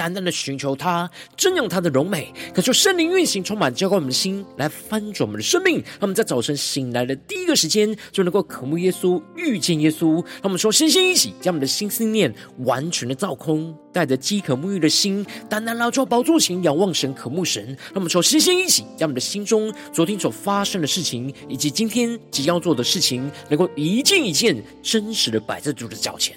单单的寻求他，瞻仰他的荣美，渴求圣灵运行，充满浇灌我们的心，来翻转我们的生命。让我们在早晨醒来的第一个时间，就能够渴慕耶稣，遇见耶稣。让我们说，先先一起将我们的心思念完全的造空，带着饥渴沐浴的心，单单拉出宝座前，仰望神，渴慕神。让我们说，先先一起将我们的心中昨天所发生的。事情以及今天即将要做的事情，能够一件一件真实的摆在主的脚前，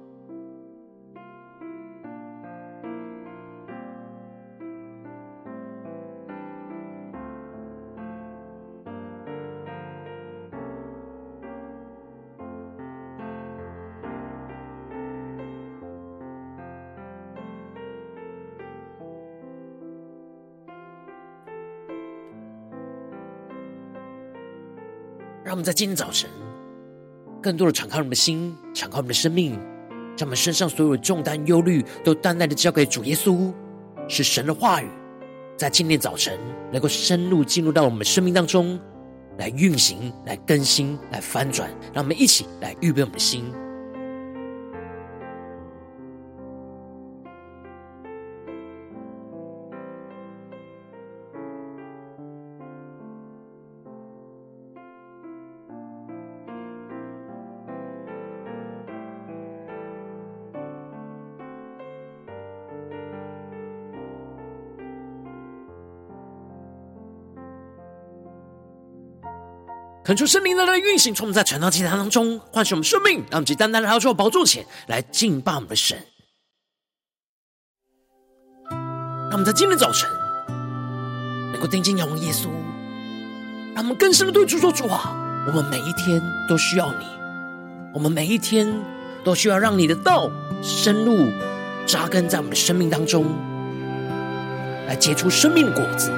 他们在今天早晨，更多的敞开我们的心，敞开我们的生命，将我们身上所有的重担、忧虑，都淡淡的交给主耶稣，是神的话语在今天早晨能够深入进入到我们生命当中，来运行、来更新、来翻转。让我们一起来预备我们的心。恳求圣灵的来运行，从我们在传道祭坛当中唤醒我们生命，让我们去单单的来到宝座前来敬拜我们的神。让我们在今天早晨能够定睛仰望耶稣，让我们更深的对主说：“主啊，我们每一天都需要你，我们每一天都需要让你的道深入扎根在我们的生命当中，来结出生命果子。”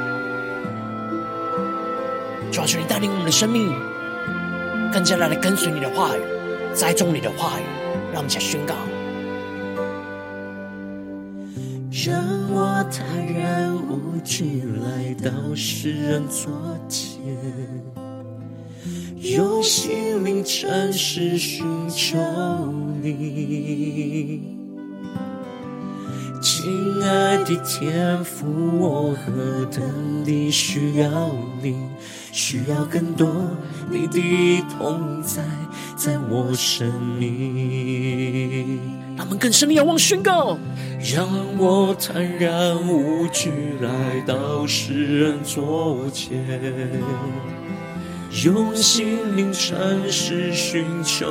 主啊，求你带领我们的生命，更加的来跟随你的话语，栽种你的话语，让我们来宣告。让我坦然无惧来到世人座前，用心灵诚实寻求你。亲爱的天父，我何等地需要你，需要更多你的同在，在我生命。他们更深的仰望宣告，让我坦然无惧来到世人座前，用心灵诚实寻求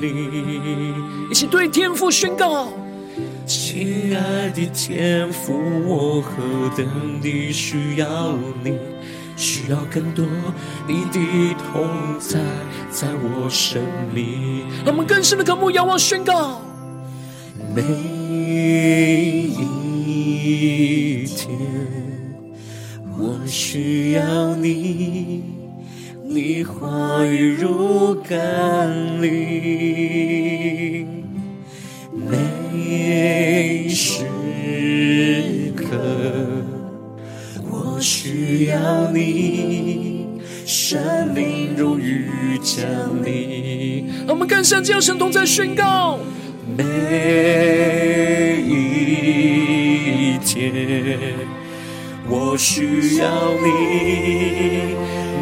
你，一起对天父宣告。亲爱的天父，我何等地需要你，需要更多你的同在，在我生命。让我们更深的渴慕，仰望宣告。每一天，我需要你，你话语如甘霖。每时刻，我需要你，生命如雨降临。我们更深将神同在宣告。每一天，我需要你，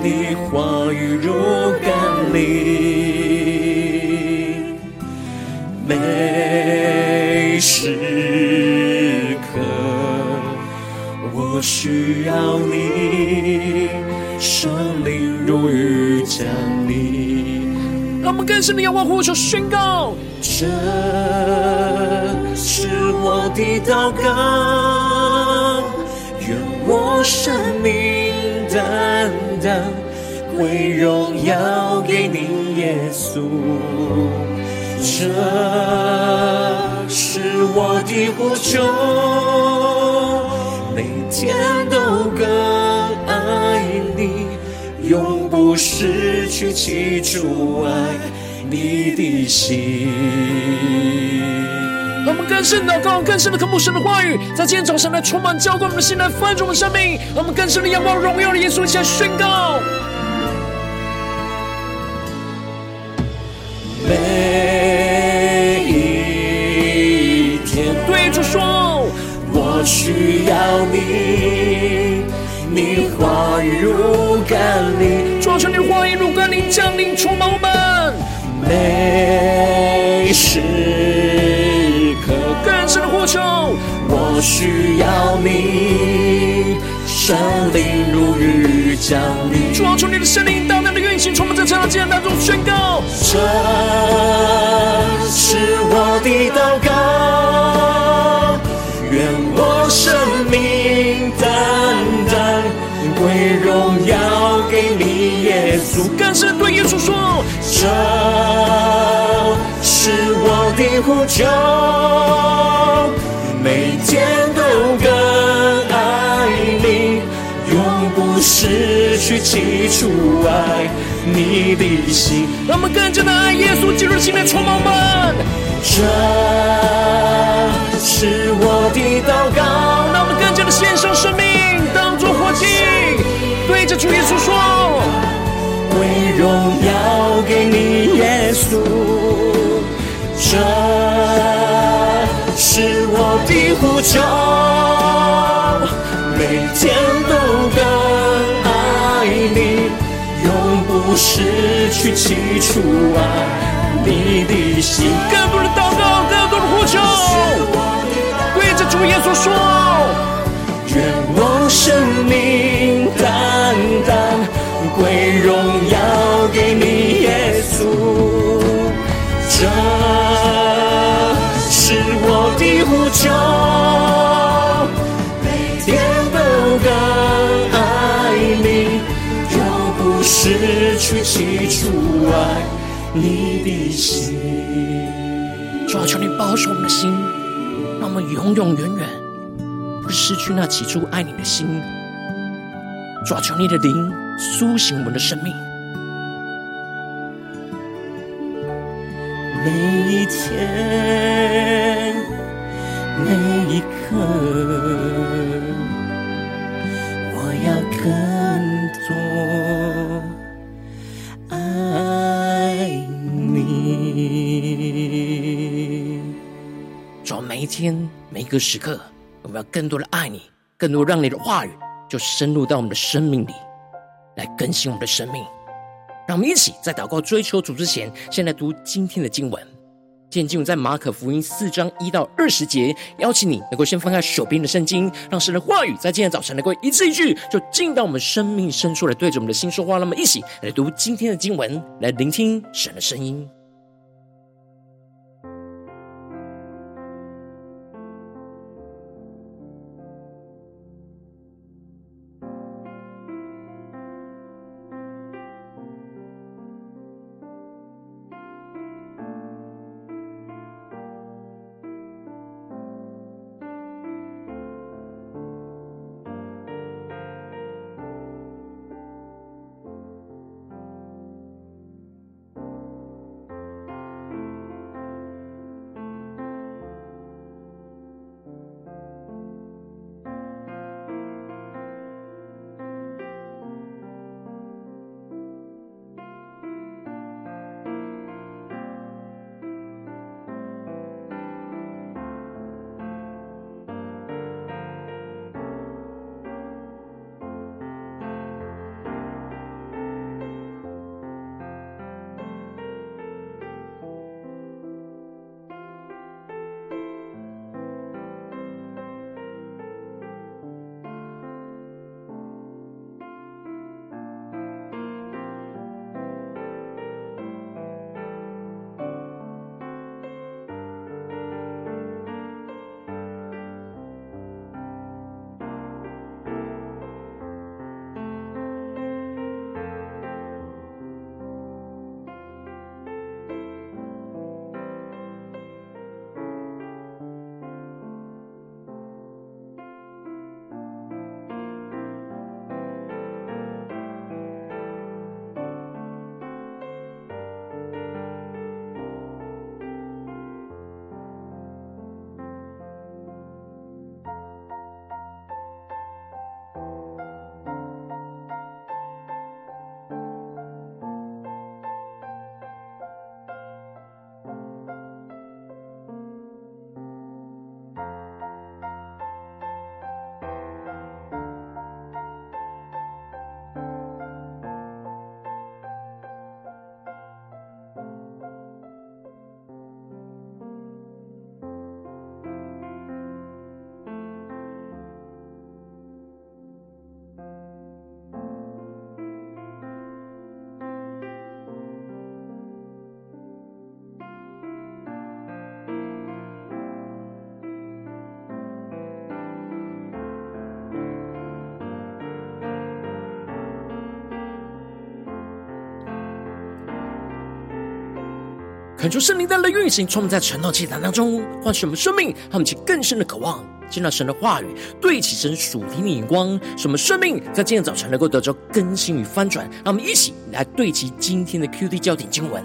你话语如甘霖。每我需要你，生灵如雨降临。让我们更深的仰望呼求宣告，这是我的祷告，愿我生命的当归荣耀给你，耶稣。这是我的呼求，每天都更爱你，永不失去起初爱你的心。让我们更深的祷告，更深的渴慕神的话语，在今天早上来充满浇灌我们的心，来翻转我们的生命。我们更深的仰望荣耀的耶稣，一起来宣告。需要你，你话语如甘霖，主啊，求你的话语如甘霖降临充满我们，每时刻。更深的呼求，我需要你，圣灵如雨降临。主啊，求你的圣灵大量的运行，充满在这样的艰难当中宣告。这是我的祷告，生命单单归荣耀给你，耶稣。更深对耶稣说，这是我的呼求。每天都更爱你，永不失去起初爱你的心。让我们更加的爱耶稣，进入心内充满们。这是我的祷告。让我们更加的献上生命，当作活祭，对着主耶稣说：归荣耀给你，耶稣。这。是我的呼求，每天都更爱你，永不失去起初爱你的心。更多的生命单单归荣耀给你，耶稣。这。是我的呼求，每天都更爱你，永不失去起初爱你的心。主啊，求你保守我们的心，让我们永永远远失去那起初爱你的心。主啊，求你的灵苏醒我们的生命。每一天，每一刻，我要更多爱你。主，每一天，每一个时刻，我们要更多的爱你，更多让你的话语就深入到我们的生命里，来更新我们的生命。让我们一起在祷告追求主之前，先来读今天的经文。今天经文在马可福音四章一到二十节。邀请你能够先翻开手边的圣经，让神的话语在今天早晨能够一字一句，就进到我们生命深处来，对着我们的心说话。那么，一起来读今天的经文，来聆听神的声音。恳求圣灵带来运行，充满在晨祷祭坛当中，唤醒我们生命，让我们起更深的渴望，见到神的话语，对齐神属天的眼光，使我们生命在今天早晨能够得着更新与翻转。让我们一起来对齐今天的 QD 焦点经文，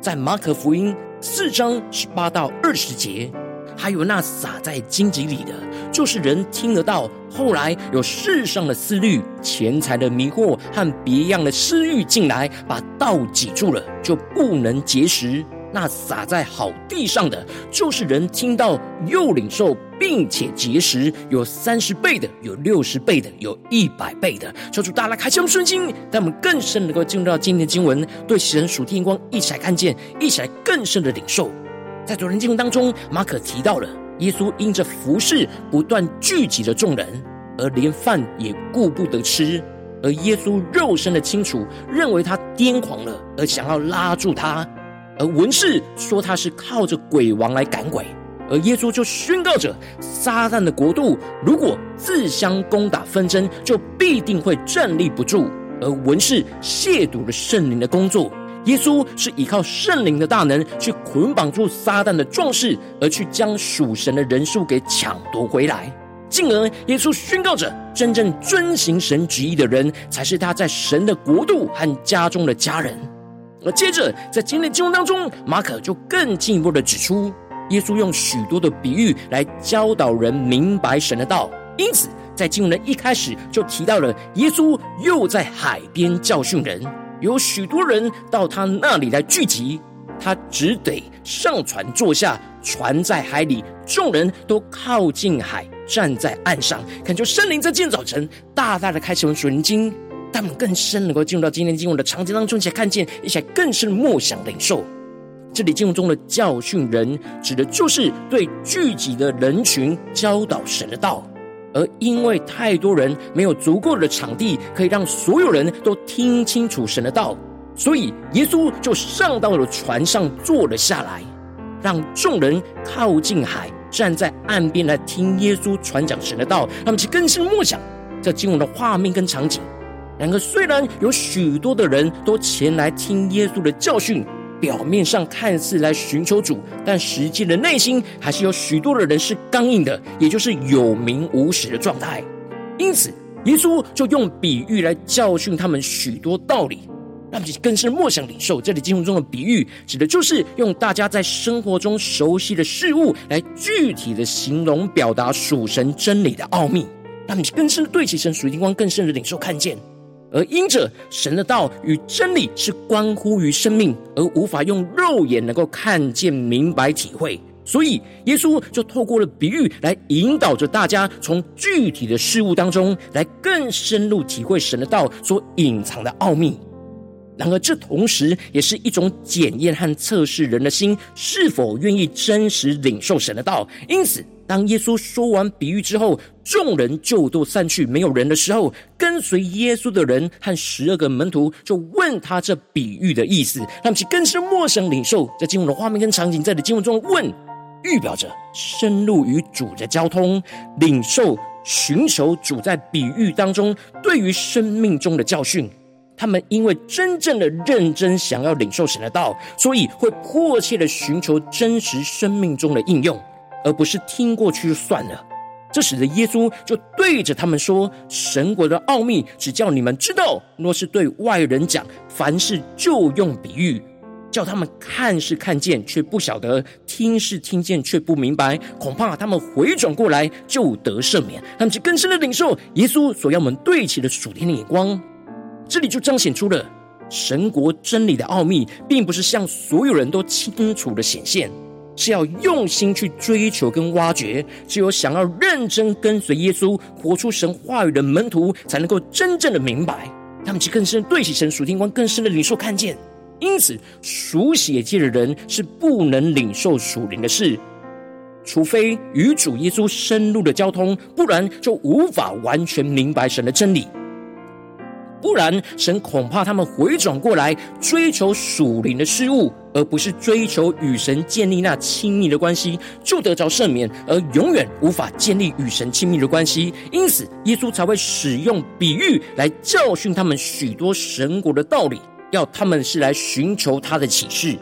在马可福音四章十八到二十节。还有那撒在荆棘里的，就是人听得到，后来有世上的思虑、钱财的迷惑和别样的私欲进来，把道挤住了，就不能结实。那撒在好地上的，就是人听到又领受，并且结实，有三十倍的，有六十倍的，有一百倍的。求主大家开启我们顺心，让我们更深能够进入到今天的经文，对神属天光一起来看见，一起来更深的领受。在昨天经文当中，马可提到了耶稣因着服侍不断聚集了众人，而连饭也顾不得吃。而耶稣肉身的清楚认为他癫狂了，而想要拉住他。而文士说他是靠着鬼王来赶鬼，而耶稣就宣告着撒旦的国度如果自相攻打纷争，就必定会站立不住。而文士亵渎了圣灵的工作。耶稣是依靠圣灵的大能去捆绑住撒旦的壮士，而去将属神的人数给抢夺回来。进而，耶稣宣告着：真正遵行神旨意的人，才是他在神的国度和家中的家人。而接着，在今天的经文当中，马可就更进一步的指出，耶稣用许多的比喻来教导人明白神的道。因此，在经文的一开始就提到了耶稣又在海边教训人。有许多人到他那里来聚集，他只得上船坐下，船在海里，众人都靠近海，站在岸上，恳求圣灵在今天早晨大大的开启我们属灵经，他们更深能够进入到今天经文的场景当中，且看见，一起来更深的默想领受。这里经文中的教训人，指的就是对聚集的人群教导神的道。而因为太多人没有足够的场地可以让所有人都听清楚神的道，所以耶稣就上到了船上坐了下来，让众人靠近海，站在岸边来听耶稣传讲神的道。他们去更深默想这经文的画面跟场景。然而，虽然有许多的人都前来听耶稣的教训。表面上看似来寻求主，但实际的内心还是有许多的人是刚硬的，也就是有名无实的状态。因此，耶稣就用比喻来教训他们许多道理，让其更深默想领受。这里经文中的比喻，指的就是用大家在生活中熟悉的事物来具体的形容表达属神真理的奥秘，让你更深对齐神属灵光，更深的领受看见。而因着神的道与真理是关乎于生命，而无法用肉眼能够看见、明白、体会，所以耶稣就透过了比喻来引导着大家，从具体的事物当中来更深入体会神的道所隐藏的奥秘。然而，这同时也是一种检验和测试人的心是否愿意真实领受神的道。因此，当耶稣说完比喻之后，众人就都散去，没有人的时候，跟随耶稣的人和十二个门徒就问他这比喻的意思，他们其更是默想领受。在经文的画面跟场景，在的经文中问，预表着深入与主的交通，领受、寻求主在比喻当中对于生命中的教训。他们因为真正的认真想要领受神的道，所以会迫切的寻求真实生命中的应用。而不是听过去就算了，这使得耶稣就对着他们说：“神国的奥秘只叫你们知道，若是对外人讲，凡事就用比喻，叫他们看是看见，却不晓得；听是听见，却不明白。恐怕他们回转过来就得赦免。他们就更深的领受耶稣所要我们对齐的属天的眼光。这里就彰显出了神国真理的奥秘，并不是向所有人都清楚的显现。”是要用心去追求跟挖掘，只有想要认真跟随耶稣、活出神话语的门徒，才能够真正的明白。他们其更深对齐神属天光，更深的领受看见。因此，属血气的人是不能领受属灵的事，除非与主耶稣深入的交通，不然就无法完全明白神的真理。不然，神恐怕他们回转过来追求属灵的事物，而不是追求与神建立那亲密的关系，就得着赦免，而永远无法建立与神亲密的关系。因此，耶稣才会使用比喻来教训他们许多神国的道理，要他们是来寻求他的启示。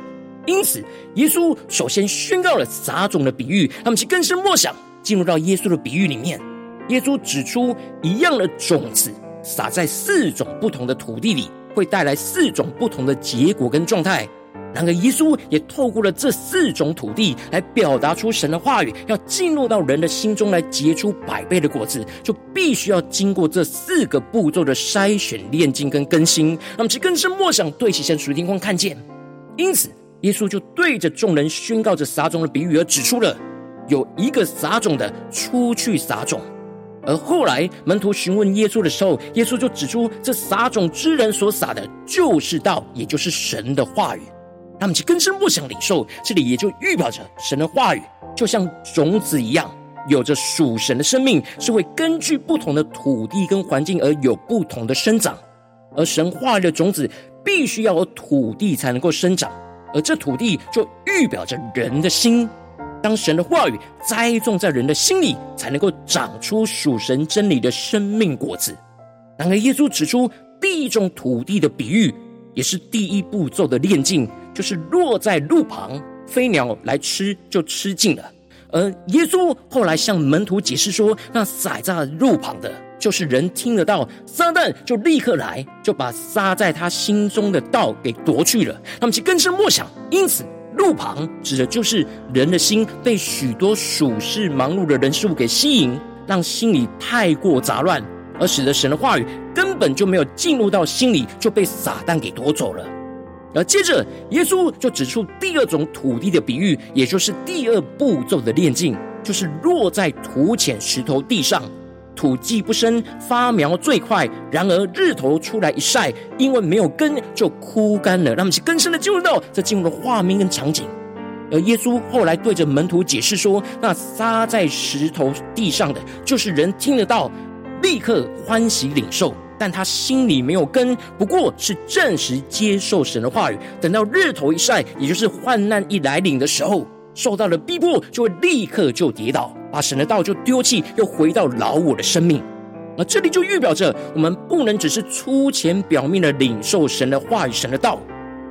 因此，耶稣首先宣告了撒种的比喻，他们是更深默想，进入到耶稣的比喻里面。耶稣指出，一样的种子撒在四种不同的土地里，会带来四种不同的结果跟状态。然而，耶稣也透过了这四种土地来表达出神的话语，要进入到人的心中来结出百倍的果子，就必须要经过这四个步骤的筛选、炼净跟更新。那么，其更深默想，对齐神属灵光看见。因此，耶稣就对着众人宣告着撒种的比喻，而指出了有一个撒种的出去撒种。而后来门徒询问耶稣的时候，耶稣就指出这撒种之人所撒的就是道，也就是神的话语。他们就根深默想领受，这里也就预表着神的话语，就像种子一样，有着属神的生命，是会根据不同的土地跟环境而有不同的生长。而神话的种子必须要有土地才能够生长，而这土地就预表着人的心。当神的话语栽种在人的心里，才能够长出属神真理的生命果子。然而，耶稣指出第一种土地的比喻，也是第一步骤的炼净。就是落在路旁，飞鸟来吃就吃尽了。而耶稣后来向门徒解释说，那撒在路旁的，就是人听得到，撒旦就立刻来，就把撒在他心中的道给夺去了。他们就更深默想，因此路旁指的就是人的心被许多属世忙碌的人事物给吸引，让心里太过杂乱，而使得神的话语根本就没有进入到心里，就被撒旦给夺走了。而接着，耶稣就指出第二种土地的比喻，也就是第二步骤的炼净，就是落在土浅石头地上，土既不深，发苗最快。然而日头出来一晒，因为没有根，就枯干了。让我们去更深的进入到这进入的画面跟场景。而耶稣后来对着门徒解释说：“那撒在石头地上的，就是人听得到，立刻欢喜领受。”但他心里没有根，不过是暂时接受神的话语。等到日头一晒，也就是患难一来临的时候，受到了逼迫，就会立刻就跌倒，把神的道就丢弃，又回到老我的生命。而这里就预表着，我们不能只是粗浅表面的领受神的话语、神的道，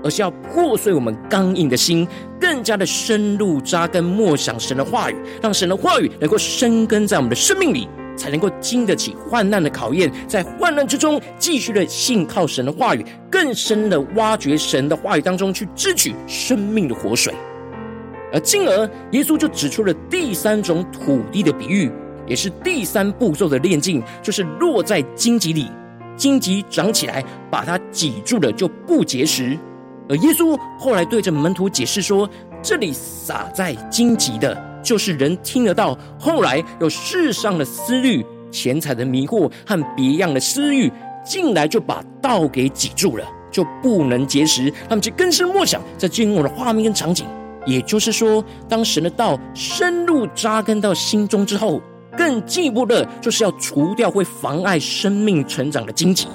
而是要破碎我们刚硬的心，更加的深入扎根，默想神的话语，让神的话语能够生根在我们的生命里。才能够经得起患难的考验，在患难之中继续的信靠神的话语，更深的挖掘神的话语当中去支取生命的活水。而进而，耶稣就指出了第三种土地的比喻，也是第三步骤的炼净，就是落在荆棘里，荆棘长起来把它挤住了，就不结实。而耶稣后来对着门徒解释说，这里撒在荆棘的。就是人听得到，后来有世上的思虑、钱财的迷惑和别样的私欲进来，就把道给挤住了，就不能结实。他们就更深默想，在进入我的画面跟场景。也就是说，当神的道深入扎根到心中之后，更进一步的，就是要除掉会妨碍生命成长的荆棘。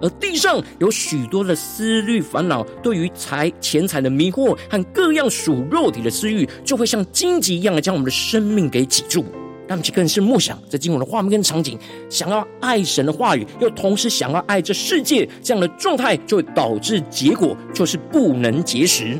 而地上有许多的思虑烦恼，对于财钱财的迷惑和各样属肉体的私欲，就会像荆棘一样的将我们的生命给挤住。他们就更是默想，在经文的画面跟场景，想要爱神的话语，又同时想要爱这世界，这样的状态就会导致结果就是不能结实。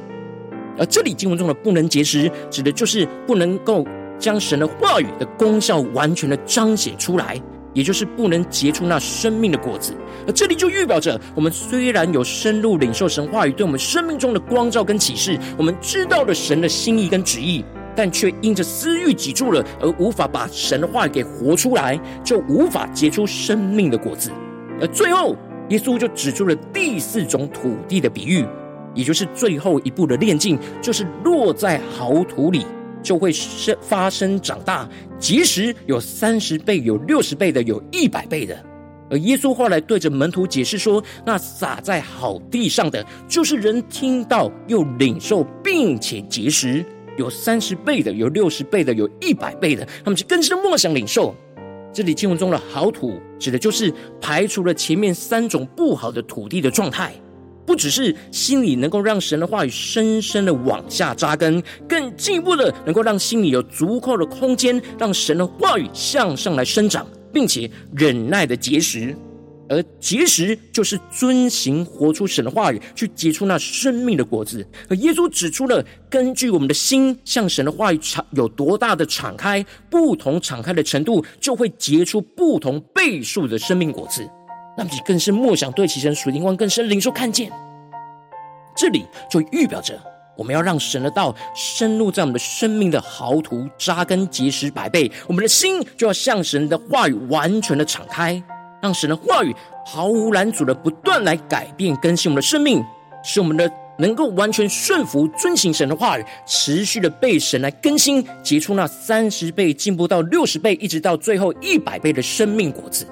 而这里经文中的不能结实，指的就是不能够将神的话语的功效完全的彰显出来。也就是不能结出那生命的果子，而这里就预表着，我们虽然有深入领受神话语对我们生命中的光照跟启示，我们知道了神的心意跟旨意，但却因着私欲挤住了，而无法把神的话给活出来，就无法结出生命的果子。而最后，耶稣就指出了第四种土地的比喻，也就是最后一步的炼净，就是落在好土里。就会生发生长大，结实有三十倍、有六十倍的，有一百倍的。而耶稣后来对着门徒解释说：“那撒在好地上的，就是人听到又领受，并且结实，有三十倍的，有六十倍的，有一百倍的。他们就更深默想领受。这里经文中的好土，指的就是排除了前面三种不好的土地的状态。”不只是心里能够让神的话语深深的往下扎根，更进一步的能够让心里有足够的空间，让神的话语向上来生长，并且忍耐的结实。而结实就是遵行活出神的话语，去结出那生命的果子。而耶稣指出了，根据我们的心向神的话语敞有多大的敞开，不同敞开的程度，就会结出不同倍数的生命果子。那么，你更是默想对齐神属灵光更深领受看见。这里就预表着，我们要让神的道深入在我们的生命的豪土，扎根结实百倍。我们的心就要向神的话语完全的敞开，让神的话语毫无拦阻的不断来改变更新我们的生命，使我们的能够完全顺服遵行神的话语，持续的被神来更新，结出那三十倍进步到六十倍，一直到最后一百倍的生命果子。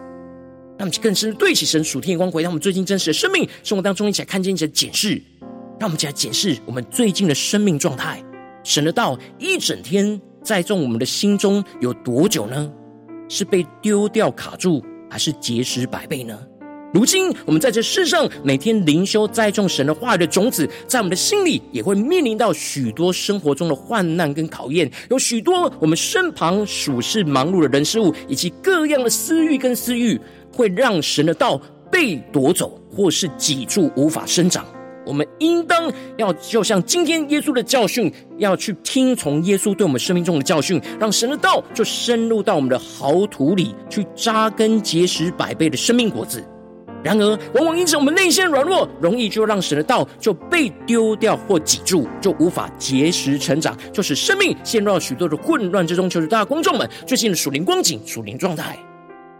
让我们更深对齐神属天的光，回到我们最近真实的生命生活当中，一起来看见，一起来检视。让我们一起来检视我们最近的生命状态。神的道一整天栽种我们的心中有多久呢？是被丢掉卡住，还是结实百倍呢？如今我们在这世上每天灵修栽种神的话语的种子，在我们的心里也会面临到许多生活中的患难跟考验，有许多我们身旁属事忙碌的人事物，以及各样的私欲跟私欲，会让神的道被夺走，或是脊柱，无法生长。我们应当要就像今天耶稣的教训，要去听从耶稣对我们生命中的教训，让神的道就深入到我们的豪土里去扎根结实百倍的生命果子。然而，往往因此我们内心软弱，容易就让神的道就被丢掉或挤住，就无法结实成长，就使生命陷入到许多的混乱之中。求主大家观众们最近的属灵光景、属灵状态，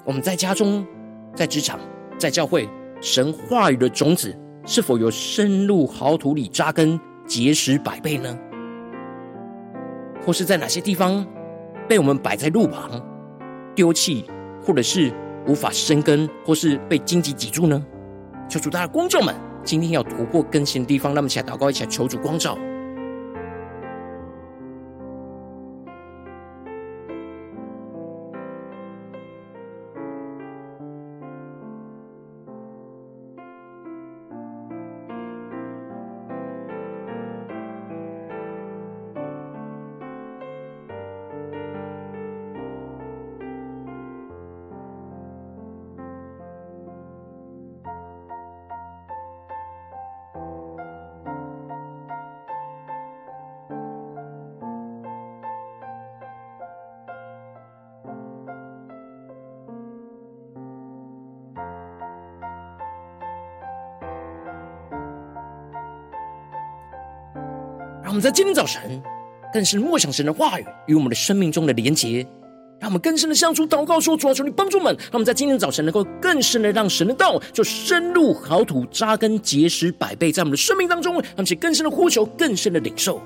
我们在家中、在职场、在教会，神话语的种子。是否有深入好土里扎根结实百倍呢？或是在哪些地方被我们摆在路旁丢弃，或者是无法生根，或是被荆棘挤住呢？求主大家观众们，今天要突破更新的地方，那么起来祷告，一起来求主光照。我们在今天早晨，更是默想神的话语与我们的生命中的连结，让我们更深的向主祷告说：主啊，求你帮助们，让我们在今天早晨能够更深的让神的道就深入好土，扎根结实百倍，在我们的生命当中，让我们更深的呼求，更深的领受。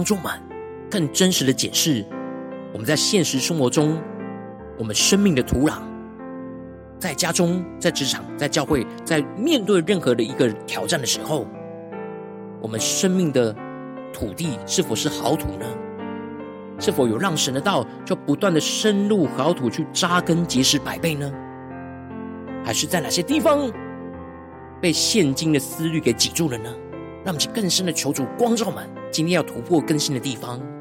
帮助们更真实的解释我们在现实生活中，我们生命的土壤，在家中、在职场、在教会，在面对任何的一个挑战的时候，我们生命的土地是否是好土呢？是否有让神的道就不断的深入好土去扎根结实百倍呢？还是在哪些地方被现今的思虑给挤住了呢？让我们去更深的求主光照们。今天要突破更新的地方。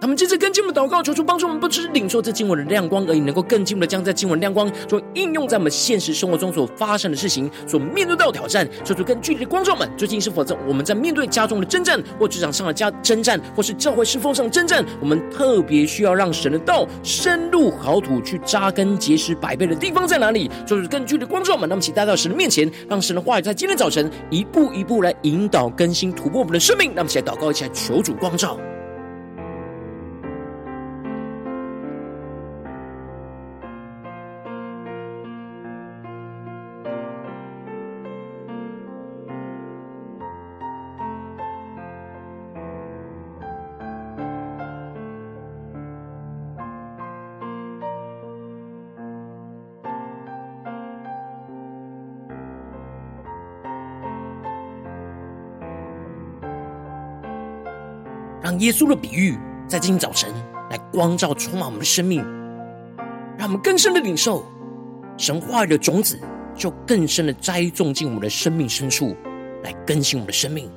他们接着跟进我们祷告，求主帮助我们，不只是领受这经文的亮光而已，能够更进一步的将这经文亮光，就应用在我们现实生活中所发生的事情，所面对到挑战。求主更具体的光照们，最近是否在我们在面对家中的征战，或职场上的家征战，或是教会侍奉上的征战，我们特别需要让神的道深入好土，去扎根结实百倍的地方在哪里？求主更具体的光照们，那么请带到神的面前，让神的话语在今天早晨一步一步来引导更新突破我们的生命。那么，起来祷告，一起来求主光照。耶稣的比喻在今天早晨来光照充满我们的生命，让我们更深的领受神话语的种子，就更深的栽种进我们的生命深处，来更新我们的生命。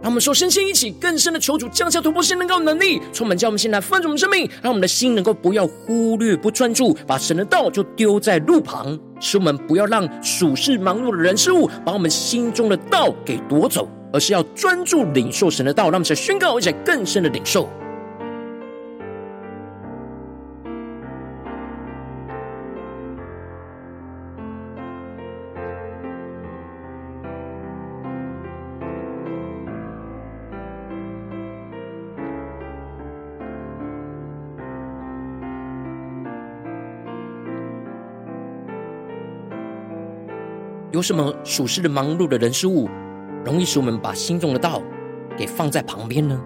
让我们说，身心一起，更深的求主降下突破性能够能力，充满叫我们现在翻转我们生命，让我们的心能够不要忽略不专注，把神的道就丢在路旁，使我们不要让属世忙碌的人事物把我们心中的道给夺走，而是要专注领受神的道，让我们在宣告而且更深的领受。有什么属实的忙碌的人事物，容易使我们把心中的道给放在旁边呢？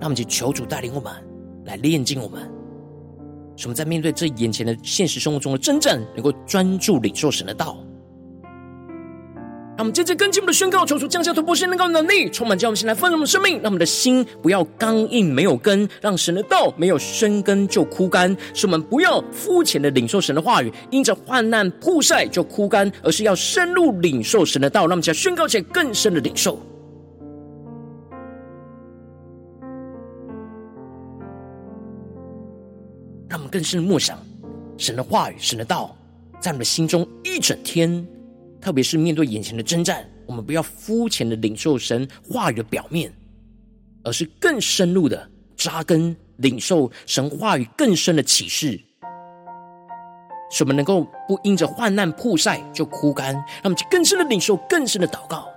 那么就求主带领我们来炼净我们，使我们在面对这眼前的现实生活中的真正，能够专注领受神的道。让我们接着跟进我们的宣告，求主降下突破性能够能力，充满将我们心来丰盛我们生命，让我们的心不要刚硬没有根，让神的道没有生根就枯干。使我们不要肤浅的领受神的话语，因着患难曝晒就枯干，而是要深入领受神的道，让我们将宣告起更深的领受。让我们更深的默想神的话语、神的道，在我们的心中一整天。特别是面对眼前的征战，我们不要肤浅的领受神话语的表面，而是更深入的扎根领受神话语更深的启示，使我们能够不因着患难曝晒就枯干，让我们更深的领受更深的祷告。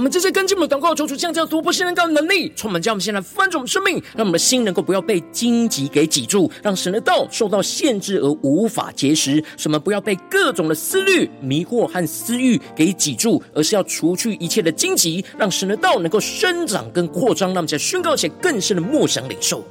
我们这些跟进我们的祷告，求主降下突破性能高的能力，充满将我们现在翻转我们生命，让我们的心能够不要被荆棘给挤住，让神的道受到限制而无法结实。什么不要被各种的思虑、迷惑和私欲给挤住，而是要除去一切的荆棘，让神的道能够生长跟扩张。让我们在宣告前更深的默想领受。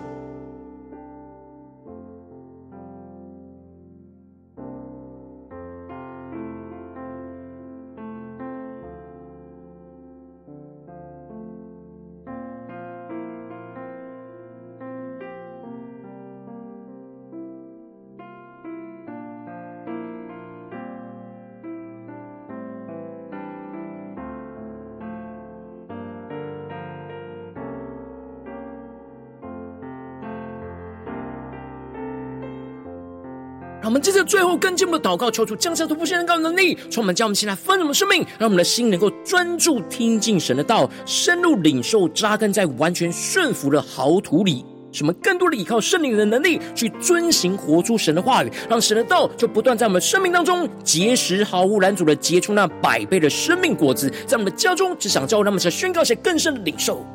接着最后更进一步的祷告，求主降下突破性能高的能力，充满将我们现在丰盛的生命，让我们的心能够专注听进神的道，深入领受，扎根在完全顺服的好土里。使我们更多的依靠圣灵的能力，去遵行活出神的话语，让神的道就不断在我们生命当中结实，毫无拦阻的结出那百倍的生命果子，在我们的家中、职场、教会，让我们在宣告一些更深的领受。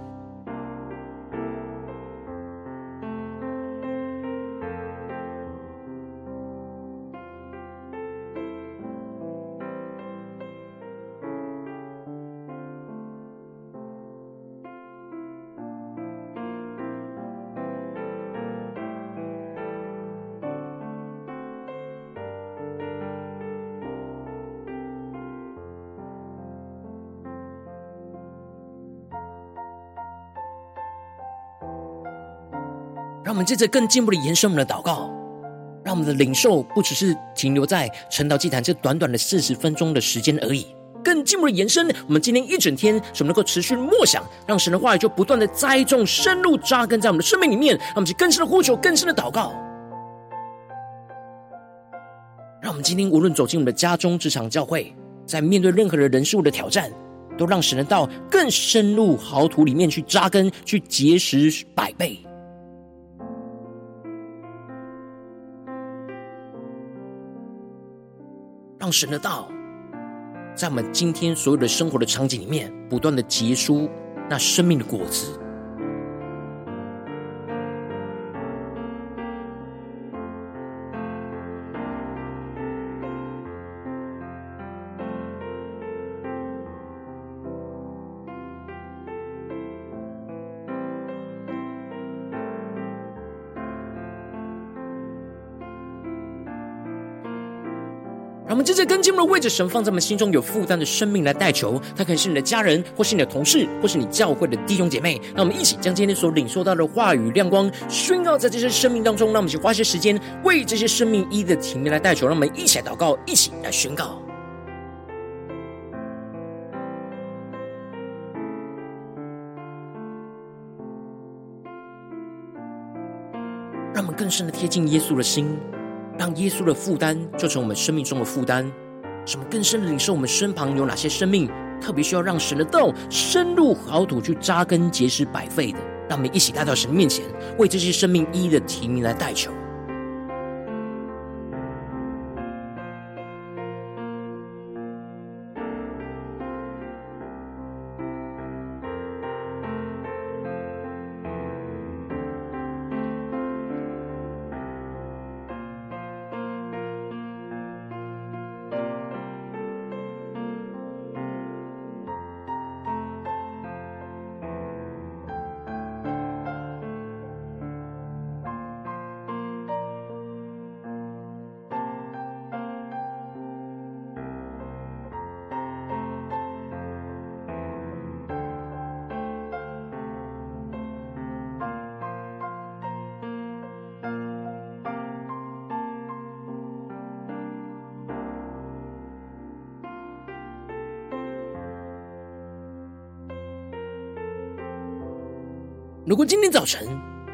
接着更进一步的延伸我们的祷告，让我们的领受不只是停留在晨祷祭坛这短短的四十分钟的时间而已，更进一步的延伸。我们今天一整天，使我们能够持续默想，让神的话语就不断的栽种、深入扎根在我们的生命里面，让我们去更深的呼求、更深的祷告。让我们今天无论走进我们的家中、职场、教会，在面对任何的人事物的挑战，都让神的道更深入豪土里面去扎根、去结实百倍。让神的道在我们今天所有的生活的场景里面，不断的结出那生命的果子。们接着跟进我们的位置，神放在我们心中有负担的生命来代求，他可能是你的家人，或是你的同事，或是你教会的弟兄姐妹。让我们一起将今天所领受到的话语亮光宣告在这些生命当中。让我们一起花些时间为这些生命一的体面来代求。让我们一起来祷告，一起来宣告。让我们更深的贴近耶稣的心。让耶稣的负担就成我们生命中的负担，什么更深的领受我们身旁有哪些生命特别需要让神的道深入好土去扎根结实百废的，让我们一起带到神面前，为这些生命一一的提名来代求。如果今天早晨，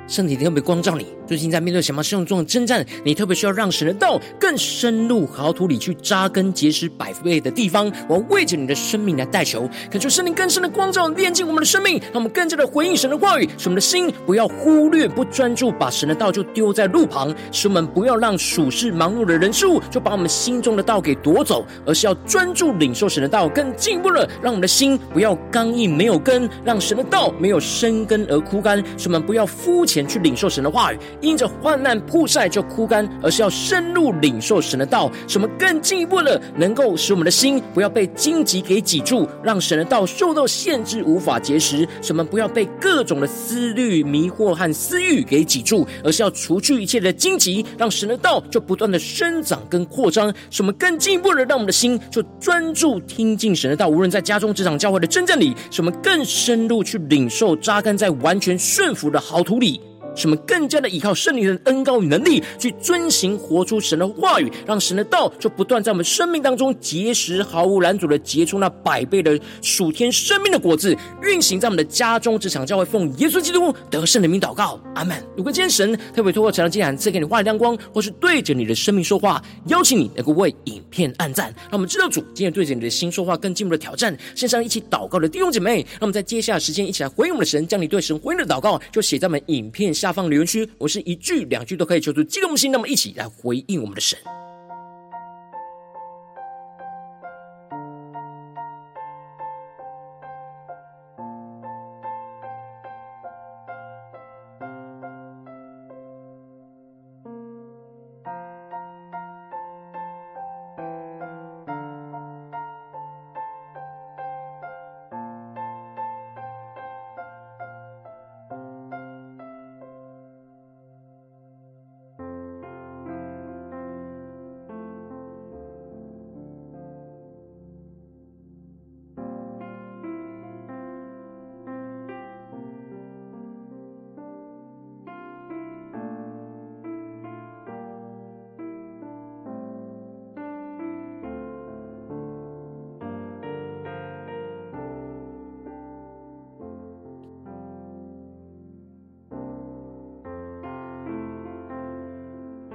圣灵特别光照你，最近在面对什么生活中的征战，你特别需要让神的道更深入好土里去扎根结实百倍的地方。我要为着你的生命来代求，恳求圣灵更深的光照，炼净我们的生命，让我们更加的回应神的话语，使我们的心不要忽略、不专注，把神的道就丢在路旁；使我们不要让属世忙碌的人事物就把我们心中的道给夺走，而是要专注领受神的道，更进步了，让我们的心不要刚硬没有根，让神的道没有生根而枯干；使我们不要肤浅。去领受神的话语，因着患难曝晒就枯干，而是要深入领受神的道，什么更进一步的能够使我们的心不要被荆棘给挤住，让神的道受到限制，无法结实；什么不要被各种的思虑迷惑和私欲给挤住，而是要除去一切的荆棘，让神的道就不断的生长跟扩张，什么更进一步的让我们的心就专注听进神的道，无论在家中、职场、教会的真正里，什么更深入去领受，扎根在完全顺服的好土里。使我们更加的依靠圣灵的恩膏与能力，去遵行活出神的话语，让神的道就不断在我们生命当中结实，毫无拦阻的结出那百倍的属天生命的果子，运行在我们的家中、职场、教会，奉耶稣基督得胜的名祷告，阿门。如果今天神特别透过这样的经文赐给你话语亮光，或是对着你的生命说话，邀请你能够为影片按赞，让我们知道主今天对着你的心说话，更进一步的挑战。线上一起祷告的弟兄姐妹，让我们在接下来时间一起来回应我们的神，将你对神回应的祷告就写在我们影片下方留言区，我是一句两句都可以求助激动心，那么一起来回应我们的神。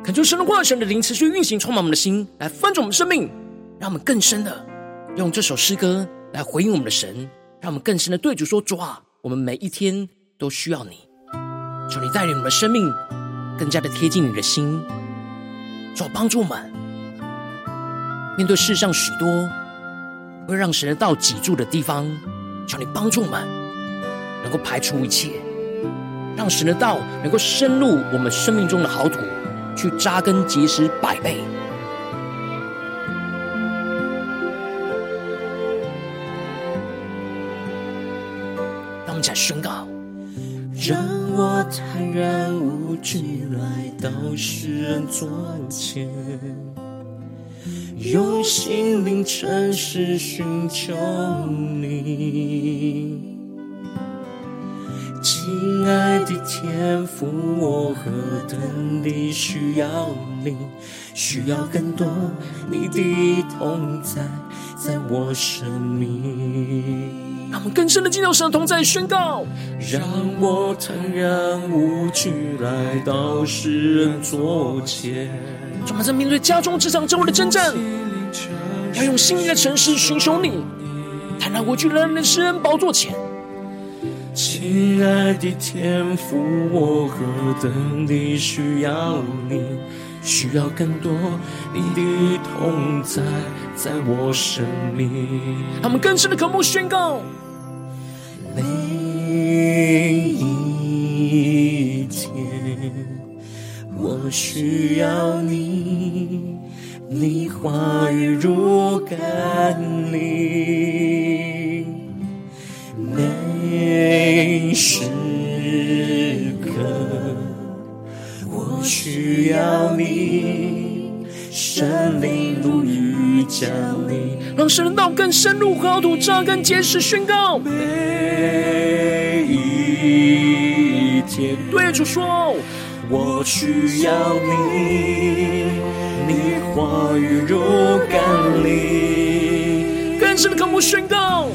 恳求神的话语、神的灵持续运行，充满我们的心，来翻转我们生命，让我们更深的用这首诗歌来回应我们的神，让我们更深的对主说：主啊，我们每一天都需要你，求你带领我们的生命更加的贴近你的心，主帮助我们面对世上许多会让神的道挤住的地方，求你帮助我们能够排除一切，让神的道能够深入我们生命中的好土。去扎根结实百倍。让我们再宣告：让我坦然无惧来到世人座前，用心灵诚实寻求你。亲爱的天赋，我何等地需要你，需要更多你的同在，在我生命。让我们更深的进入神同在宣告，让我坦然无惧来到世人座前。我们在面对家中职场周围的征战，要用心灵的诚实寻求你，坦然无惧来到世人宝座前。亲爱的天父，我何等地需要你，需要更多你的同在，在我生命。他们更深的渴慕宣告，每一天我需要你，你话语如甘霖。每时刻，我需要你，神灵如雨降临，让神的道更深入好土，扎根结实宣告。每一天，对主说，我需要你，你话语如甘霖，更深的渴慕宣告。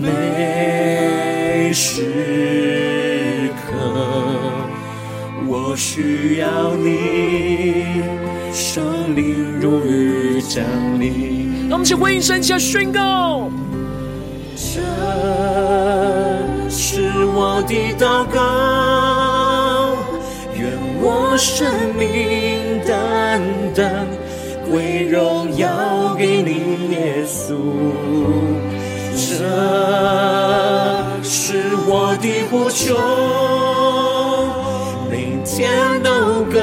每时刻，我需要你，圣灵如雨降临。让我们一起回应神，下宣告。这是我的祷告，愿我生命单单归荣耀给你，耶稣。这是我的呼求，每天都更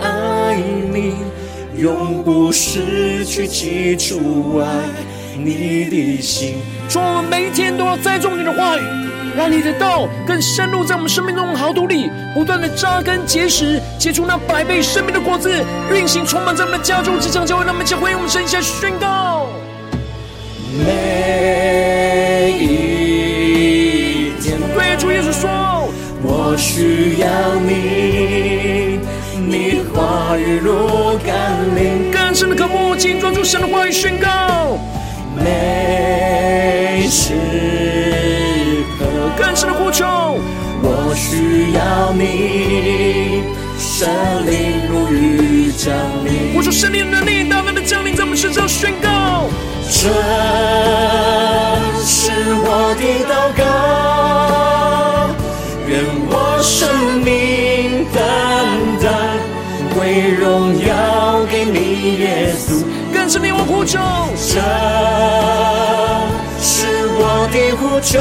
爱你，永不失去记住爱你的心。祝我们每一天都要栽种你的话语，让你的道更深入在我们生命中的好土里，不断的扎根结实，结出那百倍生命的果子，运行充满在我们的家中、职场、教会。让我们一起回应我们神下宣告。每我需要你，你话语如甘霖，更深的渴慕，请抓住神的话语宣告。每时刻，更深的呼求，我需要你，神灵如雨降临，呼求圣灵的能力，大大的降临在我们身上宣告。这是我的祷告，愿我生命单单归荣耀给你，耶稣。更是你我呼求，这是我的呼求，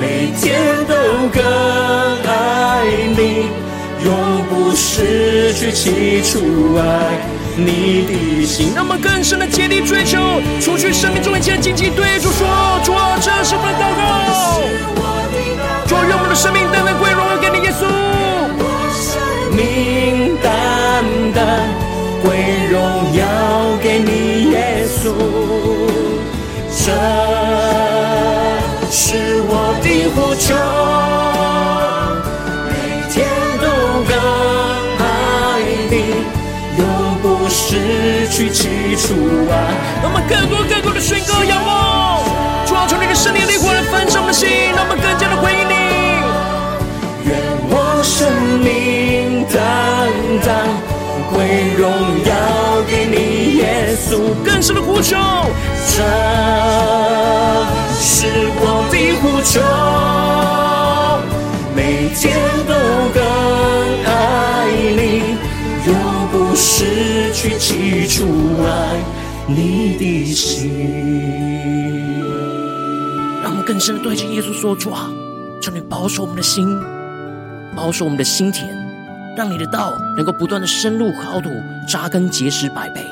每天都更爱你，永不失去起初爱。你的心，让我们更深的竭力追求，除去生命中一切荆棘，对主说：主啊，这是我的祷告。主啊，让我们的生命单单归荣耀给你，耶稣。命单单归荣耀给你，耶稣。这是我的呼求。失去起初爱，让我们更多更多的宣告仰望，归荣耀给你，耶稣。更深的呼求，这是我的呼求，每天都更爱你，永不失去起初爱你的心。让我们更深的对着耶稣说：主啊，求你保守我们的心，保守我们的心田，让你的道能够不断的深入好土，扎根结实百倍。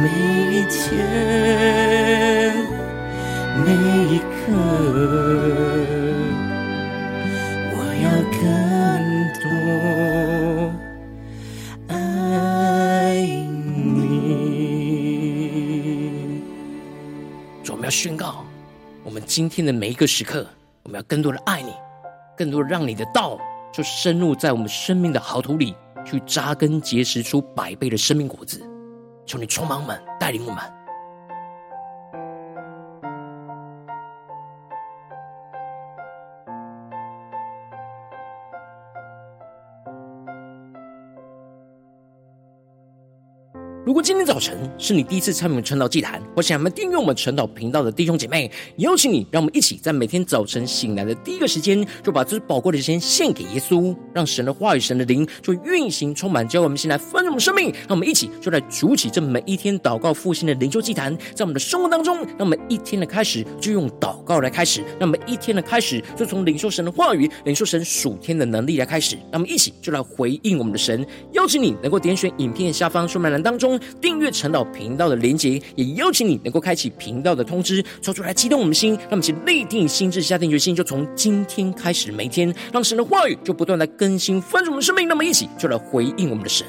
每一天，每一刻，我要更多爱你。我们要宣告，我们今天的每一个时刻，我们要更多的爱你。更多让你的道就深入在我们生命的好土里，去扎根结实出百倍的生命果子。求你充满我们，带领我们。如果今天早晨是你第一次参与我们晨祷祭坛，或想要订阅我们晨祷频道的弟兄姐妹，邀请你，让我们一起在每天早晨醒来的第一个时间，就把最宝贵的时间献给耶稣，让神的话语、神的灵就运行充满，教会我们先来丰盛我们生命。让我们一起就来主起这每一天祷告复兴的灵修祭坛，在我们的生活当中，那么一天的开始就用祷告来开始，那么一天的开始就从领受神的话语、领受神属天的能力来开始。让我们一起就来回应我们的神。邀请你能够点选影片下方说明栏当中。订阅晨祷频道的连结，也邀请你能够开启频道的通知，说出来激动我们的心，让我们一起立定心智，下定决心，就从今天开始，每天让神的话语就不断来更新翻转我们的生命。那么一起就来回应我们的神。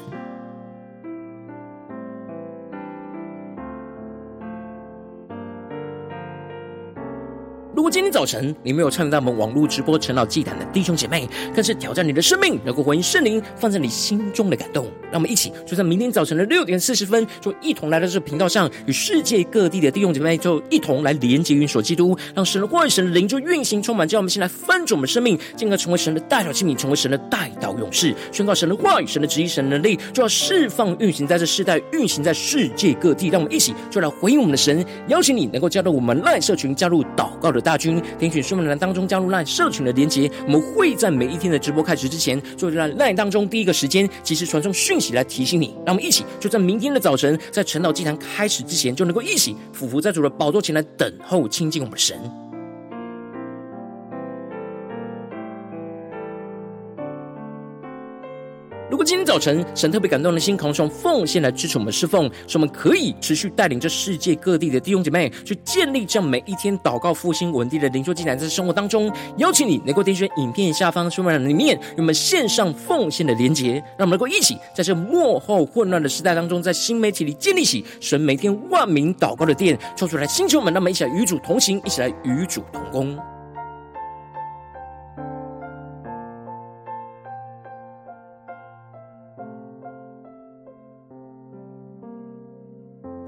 今天早晨你没有参与到我们网络直播陈老祭坛的弟兄姐妹，更是挑战你的生命，能够回应圣灵放在你心中的感动。让我们一起就在明天早晨的六点四十分，就一同来到这个频道上，与世界各地的弟兄姐妹就一同来连接、元首基督，让神的话语、神的灵就运行充满，叫我们先来翻转我们生命，进而成为神的代祷器皿，成为神的代祷勇士，宣告神的话语、神的旨意、神的能力，就要释放运行在这世代，运行在世界各地。让我们一起就来回应我们的神，邀请你能够加入我们赖社群，加入祷告的大军，点选说明栏当中加入 LINE 社群的连结。我们会在每一天的直播开始之前，就在 LINE 当中第一个时间及时传送讯息来提醒你。让我们一起就在明天的早晨，在晨祷祭坛开始之前，就能够一起俯伏在主的宝座前来等候亲近我们的神。果今天早晨神特别感动的心，渴望用奉献来支持我们侍奉，使我们可以持续带领着世界各地的弟兄姐妹去建立这样每一天祷告复兴稳定的灵修祭坛，在生活当中，邀请你能够点选影片下方说明栏里面，与我们线上奉献的连结，让我们能够一起在这幕后混乱的时代当中，在新媒体里建立起神每天万名祷告的殿，抽出来星球们，让我们一起来与主同行，一起来与主同工。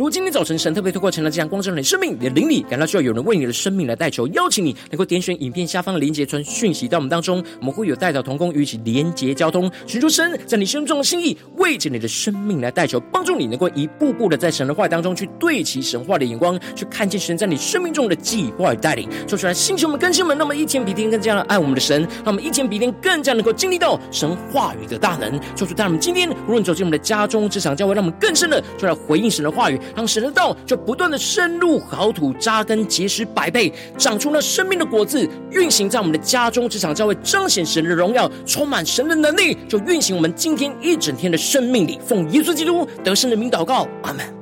如果今天早晨神特别透过成了这样光照你的生命，你的灵里感到需要有人为你的生命来代求，邀请你能够点选影片下方的连结传讯息到我们当中，我们会有代祷同工与一起连结交通，寻求神在你生命中的心意，为着你的生命来代求，帮助你能够一步步的在神的话当中去对齐神话的眼光，去看见神在你生命中的计划与带领。说出来，星球们、更新们，那么一天比一天更加的爱我们的神，那么一天比一天更加能够经历到神话语的大能。说出，当我们今天无论走进我们的家中、职场、教会，让我们更深的就来回应神的话语。让神的道就不断的深入好土，扎根结实百倍，长出了生命的果子，运行在我们的家中、职场、教会，彰显神的荣耀，充满神的能力，就运行我们今天一整天的生命里。奉耶稣基督得胜的名祷告，阿门。